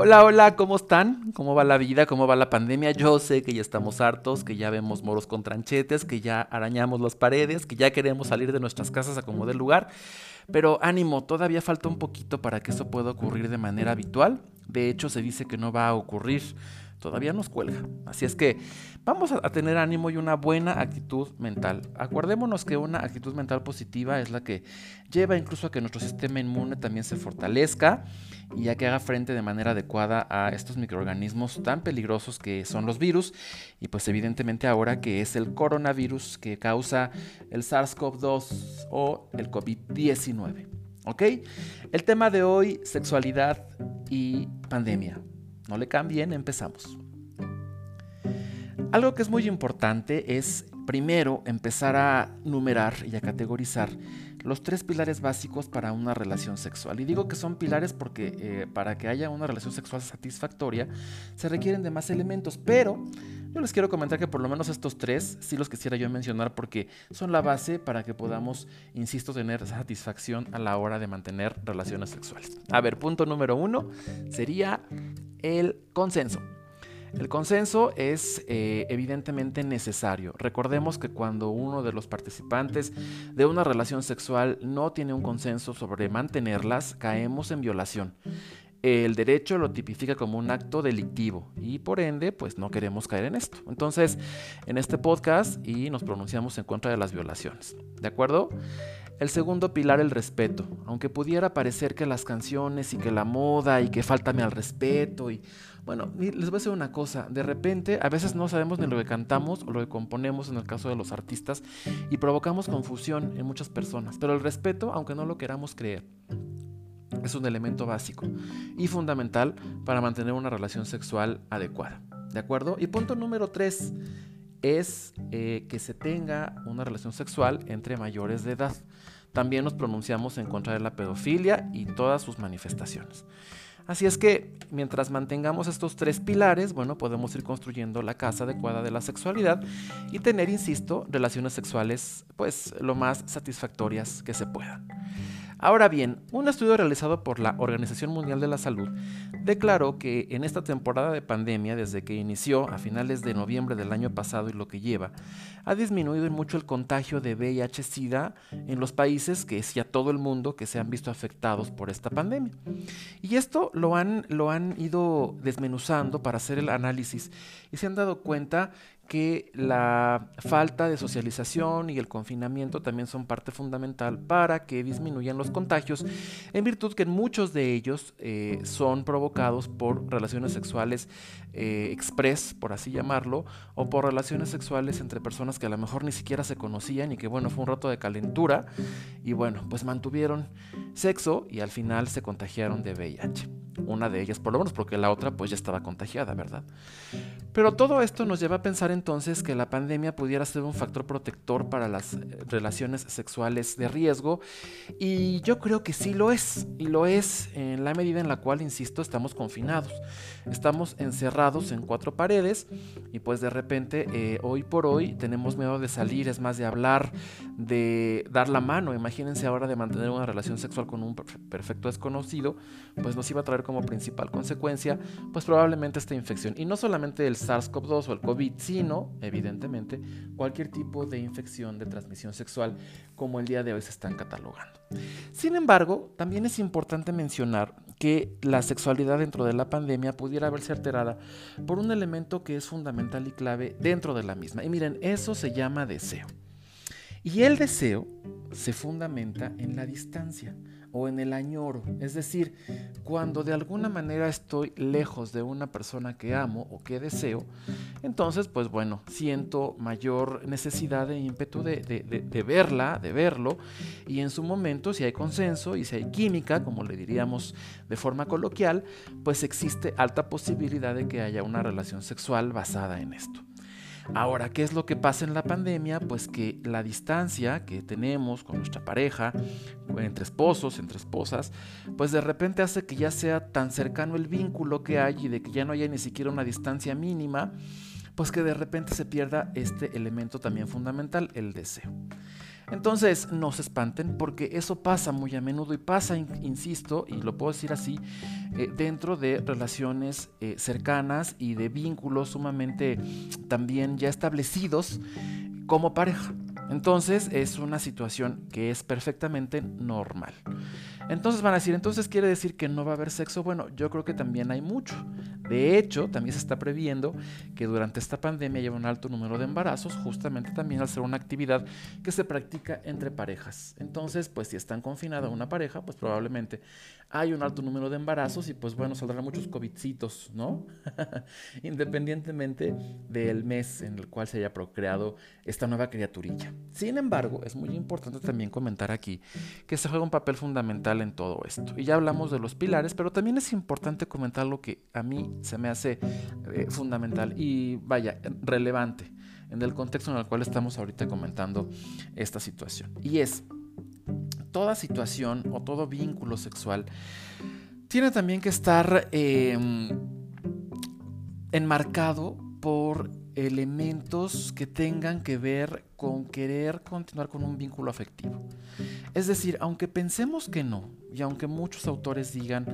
Hola, hola, ¿cómo están? ¿Cómo va la vida? ¿Cómo va la pandemia? Yo sé que ya estamos hartos, que ya vemos moros con tranchetes, que ya arañamos las paredes, que ya queremos salir de nuestras casas a como del lugar. Pero ánimo, todavía falta un poquito para que eso pueda ocurrir de manera habitual. De hecho, se dice que no va a ocurrir todavía nos cuelga. Así es que vamos a, tener ánimo y una buena actitud mental. Acordémonos que una actitud mental positiva es la que lleva incluso a que nuestro sistema inmune también se fortalezca y a que haga frente de manera adecuada a estos microorganismos tan peligrosos que son los virus y pues evidentemente ahora que es el coronavirus que causa el SARS-CoV-2 o el COVID-19. ¿Ok? El tema de hoy, sexualidad y pandemia. No le cambien, empezamos. Algo que es muy importante es primero empezar a numerar y a categorizar los tres pilares básicos para una relación sexual. Y digo que son pilares porque eh, para que haya una relación sexual satisfactoria se requieren de más elementos, pero yo les quiero comentar que por lo menos estos tres sí los quisiera yo mencionar porque son la base para que podamos, insisto, tener satisfacción a la hora de mantener relaciones sexuales. A ver, punto número uno sería el consenso. El consenso es eh, evidentemente necesario. Recordemos que cuando uno de los participantes de una relación sexual no tiene un consenso sobre mantenerlas, caemos en violación. El derecho lo tipifica como un acto delictivo y por ende pues no queremos caer en esto. Entonces en este podcast y nos pronunciamos en contra de las violaciones. ¿De acuerdo? El segundo pilar, el respeto. Aunque pudiera parecer que las canciones y que la moda y que faltame al respeto y... Bueno, les voy a decir una cosa, de repente a veces no sabemos ni lo que cantamos o lo que componemos en el caso de los artistas y provocamos confusión en muchas personas, pero el respeto, aunque no lo queramos creer, es un elemento básico y fundamental para mantener una relación sexual adecuada. ¿De acuerdo? Y punto número tres es eh, que se tenga una relación sexual entre mayores de edad. También nos pronunciamos en contra de la pedofilia y todas sus manifestaciones. Así es que mientras mantengamos estos tres pilares, bueno, podemos ir construyendo la casa adecuada de la sexualidad y tener, insisto, relaciones sexuales pues lo más satisfactorias que se puedan. Ahora bien, un estudio realizado por la Organización Mundial de la Salud declaró que en esta temporada de pandemia, desde que inició a finales de noviembre del año pasado y lo que lleva, ha disminuido mucho el contagio de VIH-Sida en los países que es ya todo el mundo que se han visto afectados por esta pandemia. Y esto lo han, lo han ido desmenuzando para hacer el análisis y se han dado cuenta que la falta de socialización y el confinamiento también son parte fundamental para que disminuyan los contagios, en virtud que muchos de ellos eh, son provocados por relaciones sexuales eh, express, por así llamarlo, o por relaciones sexuales entre personas que a lo mejor ni siquiera se conocían y que bueno, fue un rato de calentura y bueno, pues mantuvieron sexo y al final se contagiaron de VIH. Una de ellas por lo menos porque la otra pues ya estaba contagiada, ¿verdad? Pero todo esto nos lleva a pensar entonces que la pandemia pudiera ser un factor protector para las eh, relaciones sexuales de riesgo y yo creo que sí lo es y lo es en la medida en la cual, insisto, estamos confinados, estamos encerrados en cuatro paredes y pues de repente eh, hoy por hoy tenemos miedo de salir, es más de hablar, de dar la mano, imagínense ahora de mantener una relación sexual con un perfecto desconocido, pues nos iba a traer como principal consecuencia pues probablemente esta infección y no solamente el SARS-CoV-2 o el COVID, sino, evidentemente, cualquier tipo de infección de transmisión sexual como el día de hoy se están catalogando. Sin embargo, también es importante mencionar que la sexualidad dentro de la pandemia pudiera verse alterada por un elemento que es fundamental y clave dentro de la misma. Y miren, eso se llama deseo. Y el deseo se fundamenta en la distancia o en el añoro. Es decir, cuando de alguna manera estoy lejos de una persona que amo o que deseo, entonces pues bueno, siento mayor necesidad de ímpetu de, de, verla, de verlo, y en su momento si hay consenso y si hay química, como le diríamos de forma coloquial, pues existe alta posibilidad de que haya una relación sexual basada en esto. Ahora, ¿qué es lo que pasa en la pandemia? Pues que la distancia que tenemos con nuestra pareja, entre esposos, entre esposas, pues de repente hace que ya sea tan cercano el vínculo que hay y de que ya no haya ni siquiera una distancia mínima, pues que de repente se pierda este elemento también fundamental, el deseo. Entonces, no se espanten porque eso pasa muy a menudo y pasa, insisto, y lo puedo decir así, eh, dentro de relaciones eh, cercanas y de vínculos sumamente también ya establecidos como pareja. Entonces es una situación que es perfectamente normal. Entonces van a decir, entonces quiere decir que no va a haber sexo. Bueno, yo creo que también hay mucho. De hecho, también se está previendo que durante esta pandemia haya un alto número de embarazos, justamente también al ser una actividad que se practica entre parejas. Entonces, pues si están confinada una pareja, pues probablemente hay un alto número de embarazos y pues bueno, saldrán muchos covidcitos, ¿no? Independientemente del mes en el cual se haya procreado esta nueva criaturilla. Sin embargo, es muy importante también comentar aquí que se juega un papel fundamental en todo esto. Y ya hablamos de los pilares, pero también es importante comentar lo que a mí se me hace eh, fundamental y vaya, relevante en el contexto en el cual estamos ahorita comentando esta situación. Y es, toda situación o todo vínculo sexual tiene también que estar em, enmarcado por elementos que tengan que ver con querer continuar con un vínculo afectivo. Es decir, aunque pensemos que no, y aunque muchos autores digan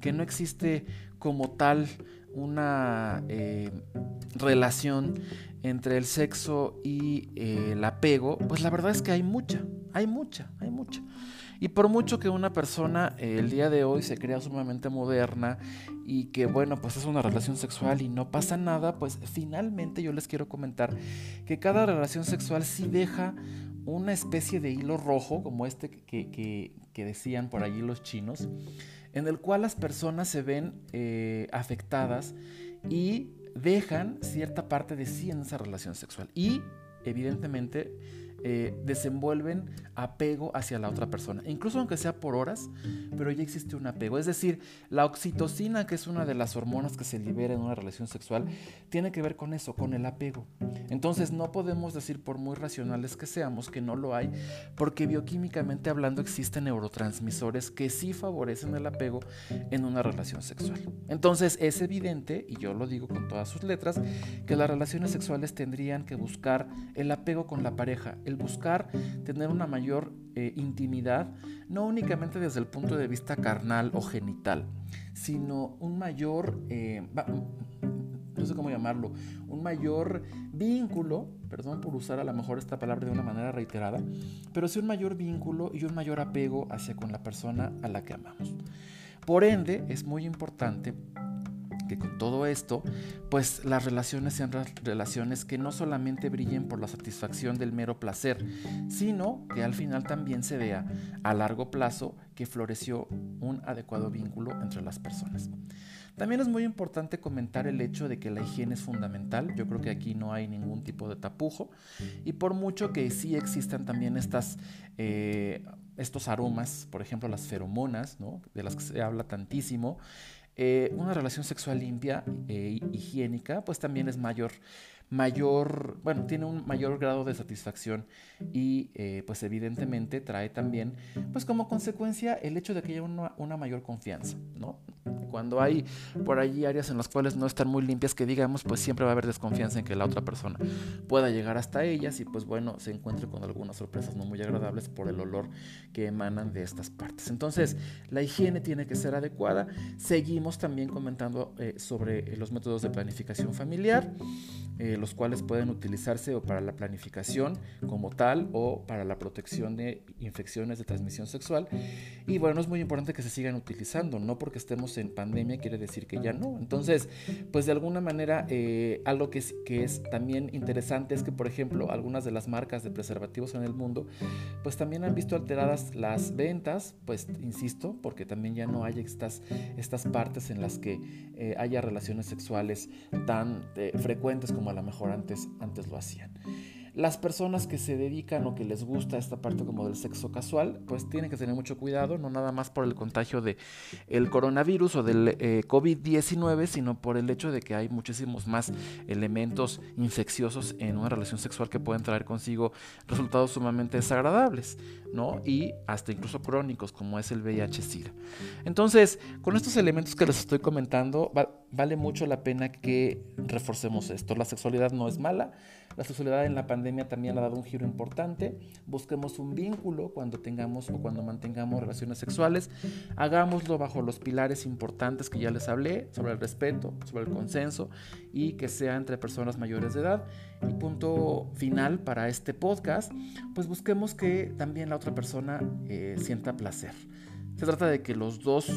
que no existe como tal una eh, relación entre el sexo y eh, el apego, pues la verdad es que hay mucha, hay mucha, hay mucha. Y por mucho que una persona eh, el día de hoy se crea sumamente moderna y que bueno, pues es una relación sexual y no pasa nada, pues finalmente yo les quiero comentar que cada relación sexual sí deja una especie de hilo rojo, como este que, que decían por allí los chinos, en el cual las personas se ven eh, afectadas y dejan cierta parte de sí en esa relación sexual. Y evidentemente eh, desenvuelven apego hacia la otra persona, incluso aunque sea por horas, pero ya existe un apego. Es decir, la oxitocina, que es una de las hormonas que se libera en una relación sexual, tiene que ver con eso, con el apego. Entonces no podemos decir, por muy racionales que seamos, que no lo hay, porque bioquímicamente hablando existen neurotransmisores que sí favorecen el apego en una relación sexual. Entonces es evidente, y yo lo digo con todas sus letras, que las relaciones sexuales tendrían que buscar el apego con la pareja, el buscar tener una mayor eh, intimidad, no únicamente desde el punto de vista carnal o genital, sino un mayor, eh, no sé cómo llamarlo, un mayor vínculo, perdón por usar a lo mejor esta palabra de una manera reiterada, pero sí un mayor vínculo y un mayor apego hacia con la persona a la que amamos. Por ende, es muy importante que con todo esto, pues las relaciones sean relaciones que no solamente brillen por la satisfacción del mero placer, sino que al final también se vea a largo plazo que floreció un adecuado vínculo entre las personas. También es muy importante comentar el hecho de que la higiene es fundamental. Yo creo que aquí no hay ningún tipo de tapujo. Y por mucho que sí existan también estas, eh, estos aromas, por ejemplo las feromonas, de las que se habla tantísimo, eh, una relación sexual limpia e higiénica, pues también es mayor, mayor, bueno, tiene un mayor grado de satisfacción y eh, pues evidentemente trae también, pues como consecuencia el hecho de que haya una, una mayor confianza, ¿no? Cuando hay por allí áreas en las cuales no están muy limpias, que digamos, pues siempre va a haber desconfianza en que la otra persona pueda llegar hasta ellas y pues bueno, se encuentre con algunas sorpresas no muy agradables por el olor que emanan de estas partes. Entonces, la higiene tiene que ser adecuada. Seguimos también comentando eh, sobre los métodos de planificación familiar, eh, los cuales pueden utilizarse o para la planificación como tal o para la protección de infecciones de transmisión sexual. Y bueno, es muy importante que se sigan utilizando, no porque estemos en pandemia quiere decir que ya no. Entonces, pues de alguna manera, eh, algo que es, también interesante es que, por ejemplo, algunas de las marcas de preservativos en el mundo, pues también han visto alteradas las ventas, pues insisto, porque también ya no hay estas, estas partes en las que eh, haya relaciones sexuales tan eh, frecuentes como a lo mejor antes, antes lo hacían. Las personas que se dedican o que les gusta esta parte como del sexo casual, pues tienen que tener mucho cuidado, no nada más por el contagio de el coronavirus o del eh, COVID-19, sino por el hecho de que hay muchísimos más elementos infecciosos en una relación sexual que pueden traer consigo resultados sumamente desagradables, ¿no? Y hasta incluso crónicos, como es el VIH-Sida. Entonces, con estos elementos que les estoy comentando, vale mucho la pena que reforcemos esto. La sexualidad no es mala, La sexualidad en la pandemia también ha dado un giro importante. Busquemos un vínculo cuando tengamos o cuando mantengamos relaciones sexuales. Hagámoslo bajo los pilares importantes que ya les hablé, sobre el respeto, sobre el consenso y que sea entre personas mayores de edad. Y punto final para este podcast, pues busquemos que también la otra persona eh, sienta placer. Se trata de que los dos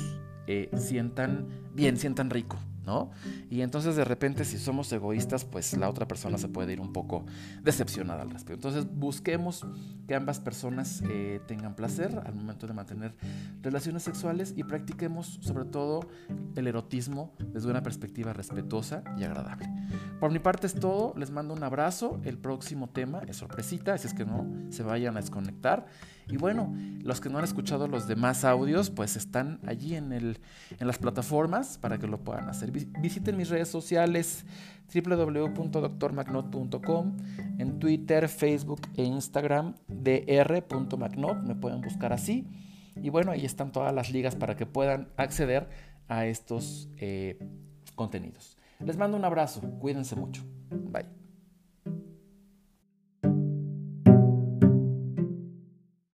eh, sientan bien, sientan rico, ¿no? Y entonces de repente si somos egoístas, pues la otra persona se puede ir un poco decepcionada al respecto. Entonces busquemos que ambas personas eh, tengan placer al momento de mantener relaciones sexuales y practiquemos sobre todo el erotismo desde una perspectiva respetuosa y agradable. Por mi parte es todo, les mando un abrazo, el próximo tema es sorpresita, así es que no se vayan a desconectar. Y bueno, los que no han escuchado los demás audios, pues están allí en, el, en las plataformas para que lo puedan hacer. Visiten mis redes sociales www.drmagnot.com, en Twitter, Facebook e Instagram dr.magnot, me pueden buscar así. Y bueno, ahí están todas las ligas para que puedan acceder a estos eh, contenidos. Les mando un abrazo, cuídense mucho. Bye.